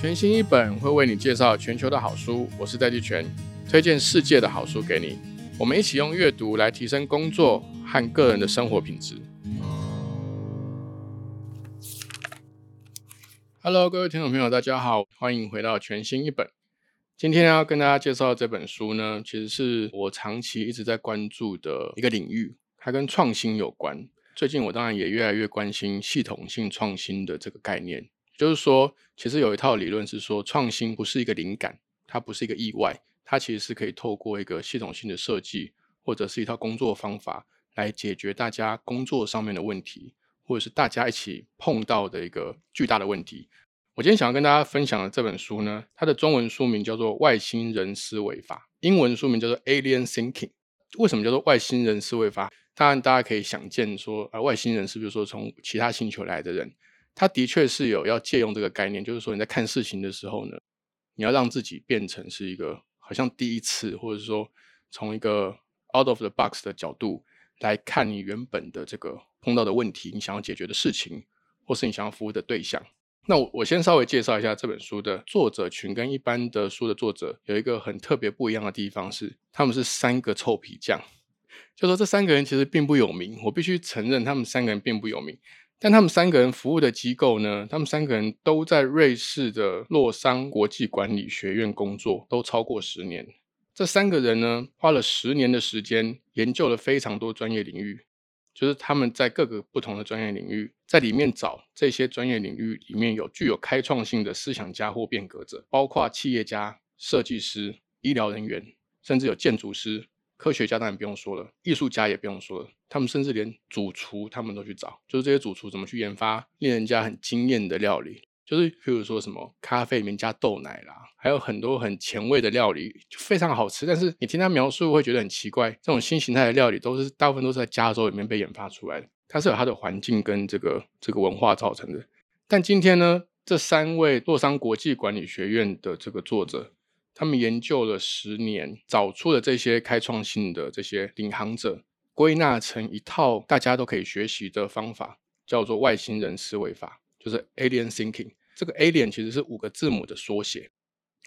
全新一本会为你介绍全球的好书，我是戴季全，推荐世界的好书给你。我们一起用阅读来提升工作和个人的生活品质。Hello，各位听众朋友，大家好，欢迎回到全新一本。今天要跟大家介绍这本书呢，其实是我长期一直在关注的一个领域，它跟创新有关。最近我当然也越来越关心系统性创新的这个概念。就是说，其实有一套理论是说，创新不是一个灵感，它不是一个意外，它其实是可以透过一个系统性的设计，或者是一套工作方法来解决大家工作上面的问题，或者是大家一起碰到的一个巨大的问题。我今天想要跟大家分享的这本书呢，它的中文书名叫做《外星人思维法》，英文书名叫做《Alien Thinking》。为什么叫做外星人思维法？当然，大家可以想见说，呃，外星人是不是说从其他星球来的人？他的确是有要借用这个概念，就是说你在看事情的时候呢，你要让自己变成是一个好像第一次，或者是说从一个 out of the box 的角度来看你原本的这个碰到的问题，你想要解决的事情，或是你想要服务的对象。那我我先稍微介绍一下这本书的作者群，跟一般的书的作者有一个很特别不一样的地方是，他们是三个臭皮匠，就说这三个人其实并不有名，我必须承认他们三个人并不有名。但他们三个人服务的机构呢？他们三个人都在瑞士的洛桑国际管理学院工作，都超过十年。这三个人呢，花了十年的时间研究了非常多专业领域，就是他们在各个不同的专业领域，在里面找这些专业领域里面有具有开创性的思想家或变革者，包括企业家、设计师、医疗人员，甚至有建筑师。科学家当然不用说了，艺术家也不用说了，他们甚至连主厨他们都去找，就是这些主厨怎么去研发令人家很惊艳的料理，就是譬如说什么咖啡里面加豆奶啦，还有很多很前卫的料理，就非常好吃。但是你听他描述会觉得很奇怪，这种新形态的料理都是大部分都是在加州里面被研发出来的，它是有它的环境跟这个这个文化造成的。但今天呢，这三位洛桑国际管理学院的这个作者。他们研究了十年，找出了这些开创性的这些领航者，归纳成一套大家都可以学习的方法，叫做外星人思维法，就是 Alien Thinking。这个 Alien 其实是五个字母的缩写，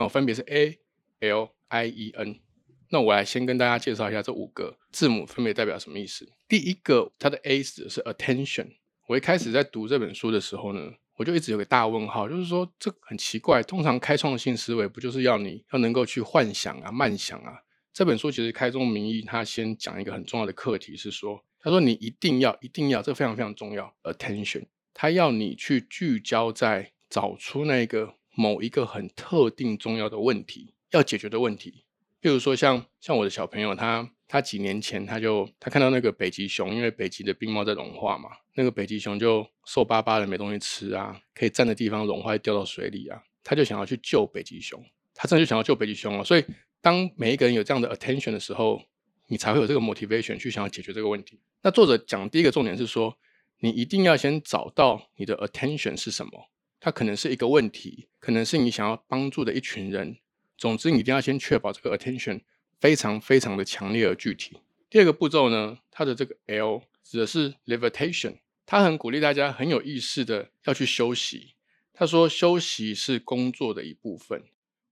哦，分别是 A L I E N。那我来先跟大家介绍一下这五个字母分别代表什么意思。第一个，它的 A 指的是 Attention。我一开始在读这本书的时候呢。我就一直有个大问号，就是说这很奇怪。通常开创性思维不就是要你要能够去幻想啊、慢想啊？这本书其实开宗明义，他先讲一个很重要的课题，是说，他说你一定要、一定要，这非常非常重要，attention。他要你去聚焦在找出那个某一个很特定重要的问题要解决的问题。譬如说，像像我的小朋友，他他几年前他就他看到那个北极熊，因为北极的冰帽在融化嘛。那个北极熊就瘦巴巴的没东西吃啊，可以站的地方融化掉到水里啊，他就想要去救北极熊，他真的就想要救北极熊了。所以当每一个人有这样的 attention 的时候，你才会有这个 motivation 去想要解决这个问题。那作者讲第一个重点是说，你一定要先找到你的 attention 是什么，它可能是一个问题，可能是你想要帮助的一群人。总之，你一定要先确保这个 attention 非常非常的强烈而具体。第二个步骤呢，它的这个 L 指的是 levitation。他很鼓励大家很有意识的要去休息。他说，休息是工作的一部分。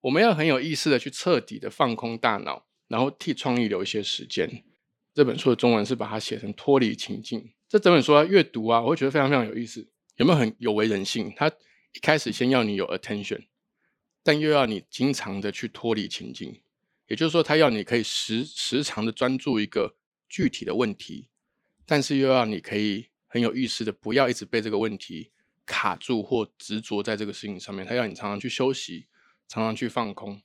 我们要很有意识的去彻底的放空大脑，然后替创意留一些时间。这本书的中文是把它写成脱离情境。这整本书啊，阅读啊，我会觉得非常非常有意思。有没有很有为人性？他一开始先要你有 attention，但又要你经常的去脱离情境。也就是说，他要你可以时时常的专注一个具体的问题，但是又要你可以。很有意思的，不要一直被这个问题卡住或执着在这个事情上面。他要你常常去休息，常常去放空。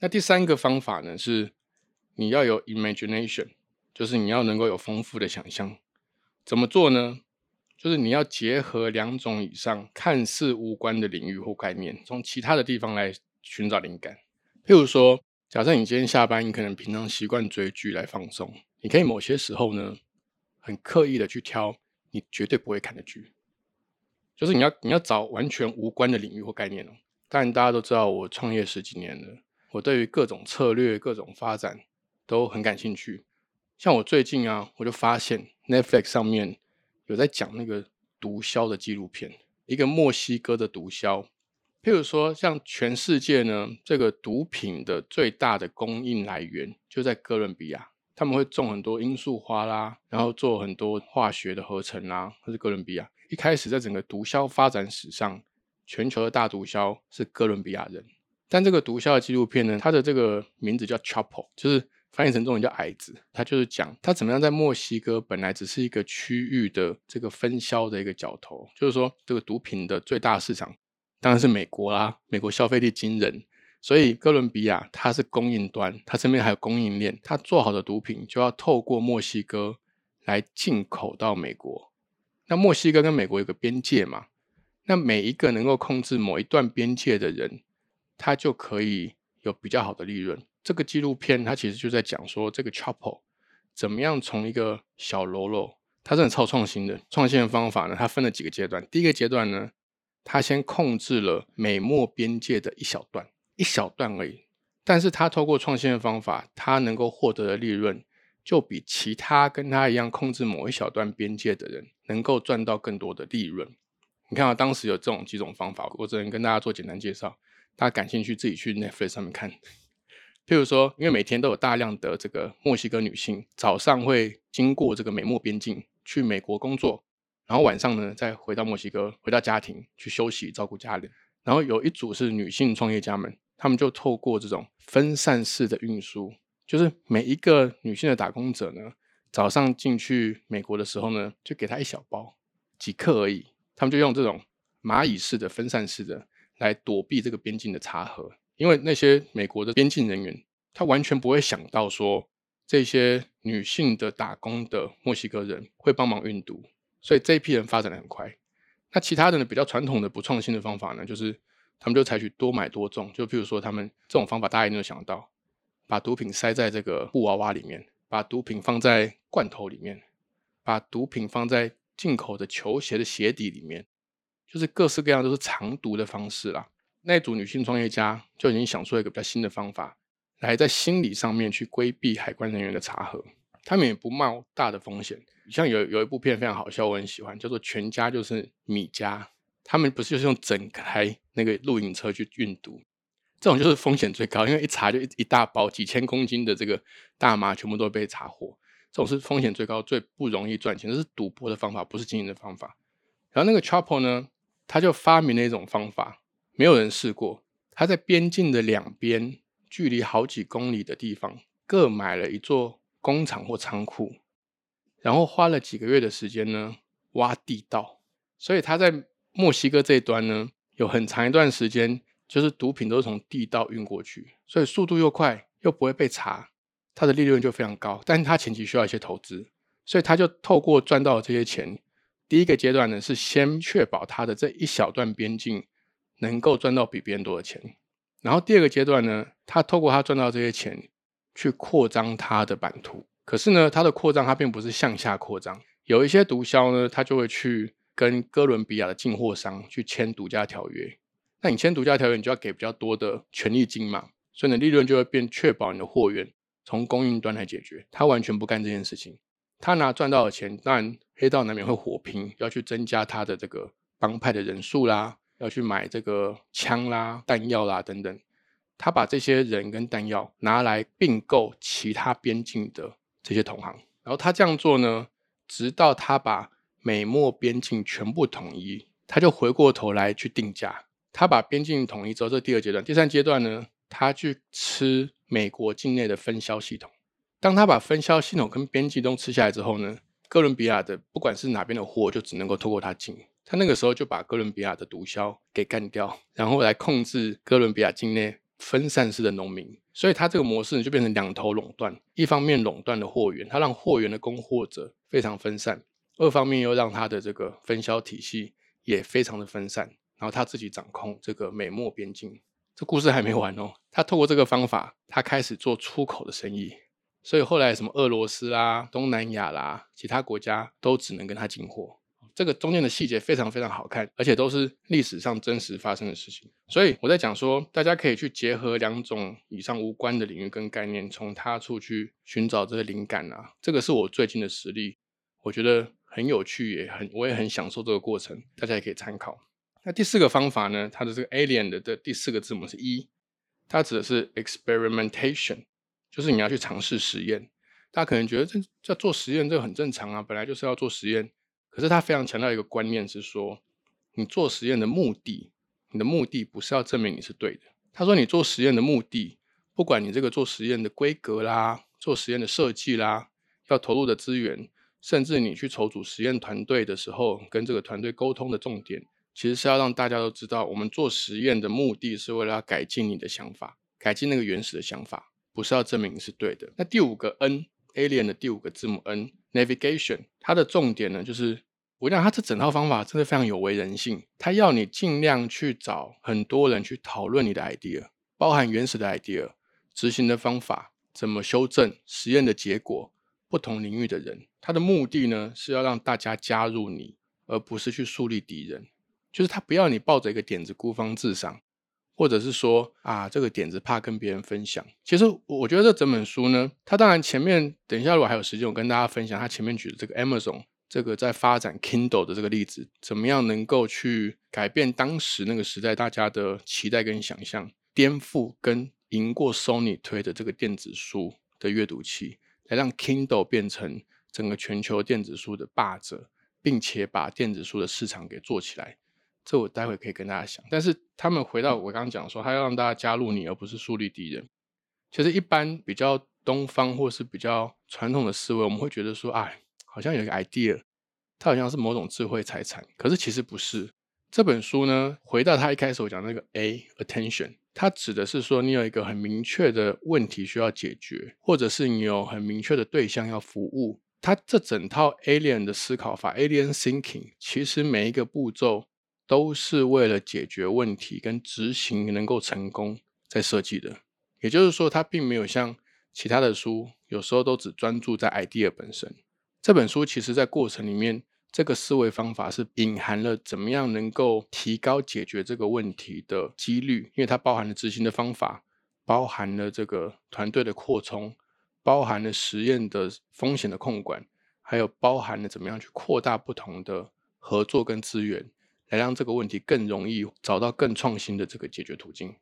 那第三个方法呢，是你要有 imagination，就是你要能够有丰富的想象。怎么做呢？就是你要结合两种以上看似无关的领域或概念，从其他的地方来寻找灵感。譬如说，假设你今天下班，你可能平常习惯追剧来放松，你可以某些时候呢，很刻意的去挑。你绝对不会看的剧，就是你要你要找完全无关的领域或概念哦。但，大家都知道我创业十几年了，我对于各种策略、各种发展都很感兴趣。像我最近啊，我就发现 Netflix 上面有在讲那个毒枭的纪录片，一个墨西哥的毒枭譬如说，像全世界呢，这个毒品的最大的供应来源就在哥伦比亚，他们会种很多罂粟花啦，然后做很多化学的合成啦，这是哥伦比亚。一开始在整个毒枭发展史上，全球的大毒枭是哥伦比亚人。但这个毒枭的纪录片呢，它的这个名字叫 Chapo，就是翻译成中文叫矮子。他就是讲他怎么样在墨西哥本来只是一个区域的这个分销的一个角头，就是说这个毒品的最大市场当然是美国啦，美国消费力惊人，所以哥伦比亚它是供应端，它身边还有供应链，它做好的毒品就要透过墨西哥来进口到美国。那墨西哥跟美国有个边界嘛？那每一个能够控制某一段边界的人。他就可以有比较好的利润。这个纪录片它其实就在讲说，这个 Chapo 怎么样从一个小喽啰，他真的超创新的创新的方法呢？他分了几个阶段。第一个阶段呢，他先控制了美墨边界的一小段，一小段而已。但是他透过创新的方法，他能够获得的利润，就比其他跟他一样控制某一小段边界的人，能够赚到更多的利润。你看啊，当时有这种几种方法，我只能跟大家做简单介绍。大家感兴趣，自己去 Netflix 上面看。譬如说，因为每天都有大量的这个墨西哥女性早上会经过这个美墨边境去美国工作，然后晚上呢再回到墨西哥，回到家庭去休息照顾家人。然后有一组是女性创业家们，他们就透过这种分散式的运输，就是每一个女性的打工者呢，早上进去美国的时候呢，就给她一小包，几克而已。他们就用这种蚂蚁式的分散式的。来躲避这个边境的查核，因为那些美国的边境人员，他完全不会想到说这些女性的打工的墨西哥人会帮忙运毒，所以这一批人发展的很快。那其他的呢，比较传统的不创新的方法呢，就是他们就采取多买多种，就譬如说他们这种方法大家一定有想到，把毒品塞在这个布娃娃里面，把毒品放在罐头里面，把毒品放在进口的球鞋的鞋底里面。就是各式各样都是藏毒的方式啦。那组女性创业家就已经想出了一个比较新的方法，来在心理上面去规避海关人员的查核。他们也不冒大的风险。像有有一部片非常好笑，我很喜欢，叫做《全家就是米家》。他们不是就是用整台那个露营车去运毒，这种就是风险最高，因为一查就一一大包几千公斤的这个大麻全部都被查获。这种是风险最高、最不容易赚钱，这是赌博的方法，不是经营的方法。然后那个 Chapo 呢？他就发明了一种方法，没有人试过。他在边境的两边，距离好几公里的地方，各买了一座工厂或仓库，然后花了几个月的时间呢，挖地道。所以他在墨西哥这一端呢，有很长一段时间，就是毒品都是从地道运过去，所以速度又快，又不会被查，他的利润就非常高。但是他前期需要一些投资，所以他就透过赚到这些钱。第一个阶段呢，是先确保他的这一小段边境能够赚到比别人多的钱，然后第二个阶段呢，他透过他赚到这些钱去扩张他的版图。可是呢，他的扩张他并不是向下扩张，有一些毒枭呢，他就会去跟哥伦比亚的进货商去签独家条约。那你签独家条约，你就要给比较多的权利金嘛，所以你的利润就会变，确保你的货源从供应端来解决。他完全不干这件事情。他拿赚到的钱，当然黑道难免会火拼，要去增加他的这个帮派的人数啦，要去买这个枪啦、弹药啦等等。他把这些人跟弹药拿来并购其他边境的这些同行，然后他这样做呢，直到他把美墨边境全部统一，他就回过头来去定价。他把边境统一之后，这第二阶段，第三阶段呢，他去吃美国境内的分销系统。当他把分销系统跟边境都吃下来之后呢，哥伦比亚的不管是哪边的货，就只能够透过他进。他那个时候就把哥伦比亚的毒枭给干掉，然后来控制哥伦比亚境内分散式的农民。所以他这个模式呢，就变成两头垄断：一方面垄断了货源，他让货源的供货者非常分散；二方面又让他的这个分销体系也非常的分散。然后他自己掌控这个美墨边境。这故事还没完哦，他透过这个方法，他开始做出口的生意。所以后来什么俄罗斯啦、东南亚啦，其他国家都只能跟他进货。这个中间的细节非常非常好看，而且都是历史上真实发生的事情。所以我在讲说，大家可以去结合两种以上无关的领域跟概念，从他处去寻找这些灵感啊。这个是我最近的实例，我觉得很有趣，也很我也很享受这个过程，大家也可以参考。那第四个方法呢，它的这个 alien 的的第四个字母是 E，它指的是 experimentation，就是你要去尝试实验。大家可能觉得这这做实验这个很正常啊，本来就是要做实验。可是他非常强调一个观念是说，你做实验的目的，你的目的不是要证明你是对的。他说你做实验的目的，不管你这个做实验的规格啦，做实验的设计啦，要投入的资源，甚至你去筹组实验团队的时候，跟这个团队沟通的重点，其实是要让大家都知道，我们做实验的目的是为了要改进你的想法，改进那个原始的想法，不是要证明你是对的。那第五个 N。Alien 的第五个字母 N navigation，它的重点呢，就是我讲它这整套方法真的非常有违人性。它要你尽量去找很多人去讨论你的 idea，包含原始的 idea、执行的方法、怎么修正、实验的结果、不同领域的人。它的目的呢，是要让大家加入你，而不是去树立敌人。就是他不要你抱着一个点子孤芳自赏。或者是说啊，这个点子怕跟别人分享。其实我觉得这整本书呢，它当然前面等一下如果还有时间，我跟大家分享他前面举的这个 Amazon 这个在发展 Kindle 的这个例子，怎么样能够去改变当时那个时代大家的期待跟想象，颠覆跟赢过 Sony 推的这个电子书的阅读器，来让 Kindle 变成整个全球电子书的霸者，并且把电子书的市场给做起来。这我待会可以跟大家讲，但是他们回到我刚刚讲说，他要让大家加入你，而不是树立敌人。其实一般比较东方或是比较传统的思维，我们会觉得说，哎，好像有一个 idea，它好像是某种智慧财产。可是其实不是。这本书呢，回到他一开始我讲那个 A attention，它指的是说，你有一个很明确的问题需要解决，或者是你有很明确的对象要服务。它这整套 alien 的思考法，alien thinking，其实每一个步骤。都是为了解决问题跟执行能够成功在设计的，也就是说，它并没有像其他的书，有时候都只专注在 idea 本身。这本书其实在过程里面，这个思维方法是隐含了怎么样能够提高解决这个问题的几率，因为它包含了执行的方法，包含了这个团队的扩充，包含了实验的风险的控管，还有包含了怎么样去扩大不同的合作跟资源。来让这个问题更容易找到更创新的这个解决途径。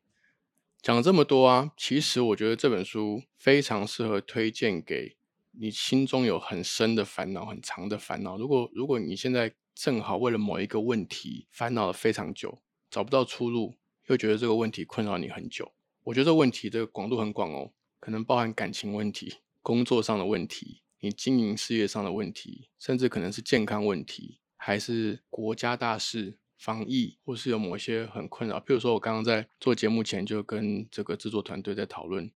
讲了这么多啊，其实我觉得这本书非常适合推荐给你心中有很深的烦恼、很长的烦恼。如果如果你现在正好为了某一个问题烦恼了非常久，找不到出路，又觉得这个问题困扰你很久，我觉得这问题这个广度很广哦，可能包含感情问题、工作上的问题、你经营事业上的问题，甚至可能是健康问题。还是国家大事、防疫，或是有某些很困扰。譬如说，我刚刚在做节目前就跟这个制作团队在讨论，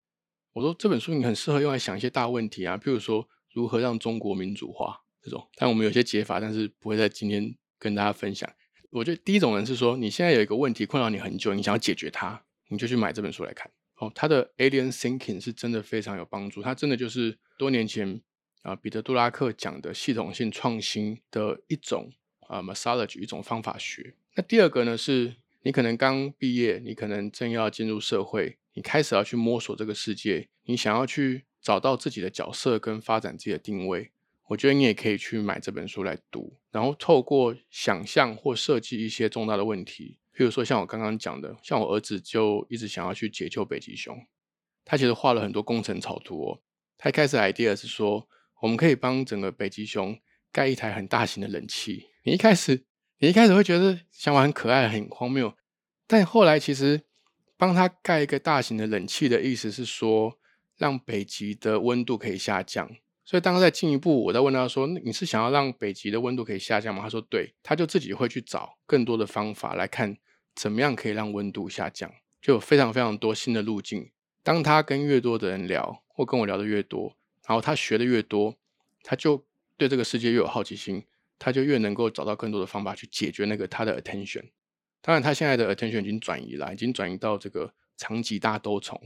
我说这本书你很适合用来想一些大问题啊，譬如说如何让中国民主化这种。但我们有些解法，但是不会在今天跟大家分享。我觉得第一种人是说，你现在有一个问题困扰你很久，你想要解决它，你就去买这本书来看。哦，它的 Alien Thinking 是真的非常有帮助，它真的就是多年前啊彼得·杜拉克讲的系统性创新的一种。啊 m a s s a g e 一种方法学。那第二个呢，是你可能刚毕业，你可能正要进入社会，你开始要去摸索这个世界，你想要去找到自己的角色跟发展自己的定位。我觉得你也可以去买这本书来读，然后透过想象或设计一些重大的问题，譬如说像我刚刚讲的，像我儿子就一直想要去解救北极熊，他其实画了很多工程草图哦。他一开始 idea 是说，我们可以帮整个北极熊盖一台很大型的冷气。你一开始，你一开始会觉得想法很可爱、很荒谬，但后来其实帮他盖一个大型的冷气的意思是说，让北极的温度可以下降。所以当他再进一步，我在问他说：“你是想要让北极的温度可以下降吗？”他说：“对。”他就自己会去找更多的方法来看怎么样可以让温度下降，就有非常非常多新的路径。当他跟越多的人聊，或跟我聊的越多，然后他学的越多，他就对这个世界越有好奇心。他就越能够找到更多的方法去解决那个他的 attention。当然，他现在的 attention 已经转移了，已经转移到这个长棘大兜虫，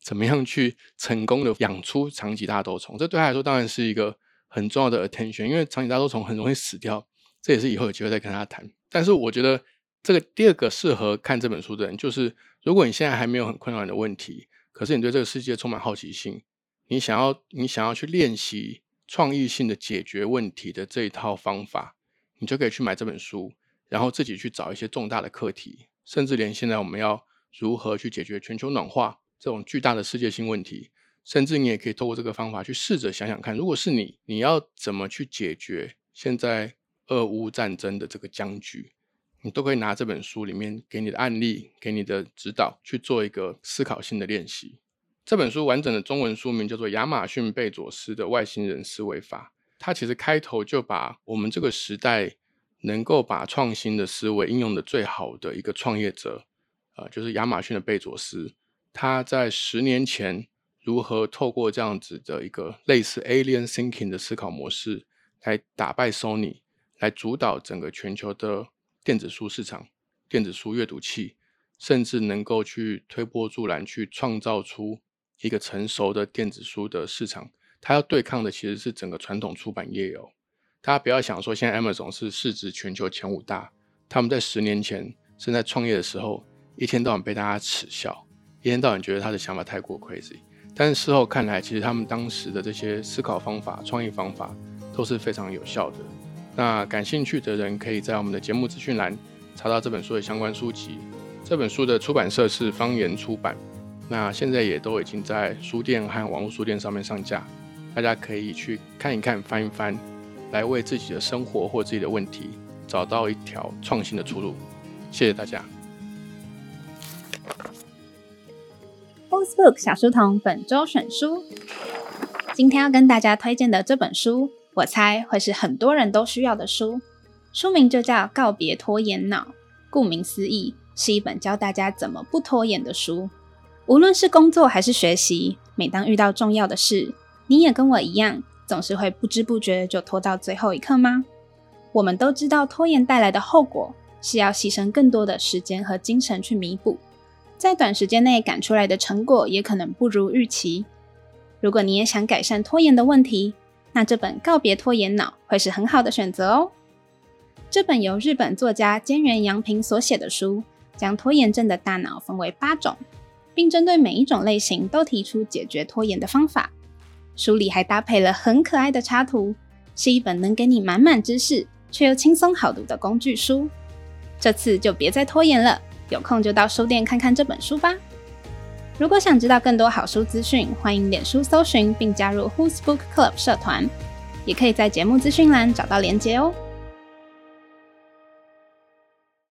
怎么样去成功的养出长棘大兜虫？这对他来说当然是一个很重要的 attention，因为长棘大兜虫很容易死掉。这也是以后有机会再跟他谈。但是我觉得这个第二个适合看这本书的人，就是如果你现在还没有很困难的问题，可是你对这个世界充满好奇心，你想要你想要去练习。创意性的解决问题的这一套方法，你就可以去买这本书，然后自己去找一些重大的课题，甚至连现在我们要如何去解决全球暖化这种巨大的世界性问题，甚至你也可以透过这个方法去试着想想看，如果是你，你要怎么去解决现在俄乌战争的这个僵局，你都可以拿这本书里面给你的案例、给你的指导去做一个思考性的练习。这本书完整的中文书名叫做《亚马逊贝佐斯的外星人思维法》，它其实开头就把我们这个时代。能够把创新的思维应用的最好的一个创业者，呃，就是亚马逊的贝佐斯。他在十年前如何透过这样子的一个类似 alien thinking 的思考模式，来打败 Sony，来主导整个全球的电子书市场、电子书阅读器，甚至能够去推波助澜，去创造出一个成熟的电子书的市场。它要对抗的其实是整个传统出版业哦。大家不要想说，现在 Amazon 是市值全球前五大，他们在十年前正在创业的时候，一天到晚被大家耻笑，一天到晚觉得他的想法太过 crazy。但是事后看来，其实他们当时的这些思考方法、创意方法都是非常有效的。那感兴趣的人可以在我们的节目资讯栏查到这本书的相关书籍。这本书的出版社是方言出版，那现在也都已经在书店和网络书店上面上架，大家可以去看一看、翻一翻。来为自己的生活或自己的问题找到一条创新的出路。谢谢大家。Facebook 小书童本周选书，今天要跟大家推荐的这本书，我猜会是很多人都需要的书。书名就叫《告别拖延脑》，顾名思义，是一本教大家怎么不拖延的书。无论是工作还是学习，每当遇到重要的事，你也跟我一样。总是会不知不觉就拖到最后一刻吗？我们都知道拖延带来的后果是要牺牲更多的时间和精神去弥补，在短时间内赶出来的成果也可能不如预期。如果你也想改善拖延的问题，那这本《告别拖延脑》会是很好的选择哦。这本由日本作家兼原洋平所写的书，将拖延症的大脑分为八种，并针对每一种类型都提出解决拖延的方法。书里还搭配了很可爱的插图，是一本能给你满满知识却又轻松好读的工具书。这次就别再拖延了，有空就到书店看看这本书吧。如果想知道更多好书资讯，欢迎脸书搜寻并加入 Who's Book Club 社团，也可以在节目资讯栏找到连结哦。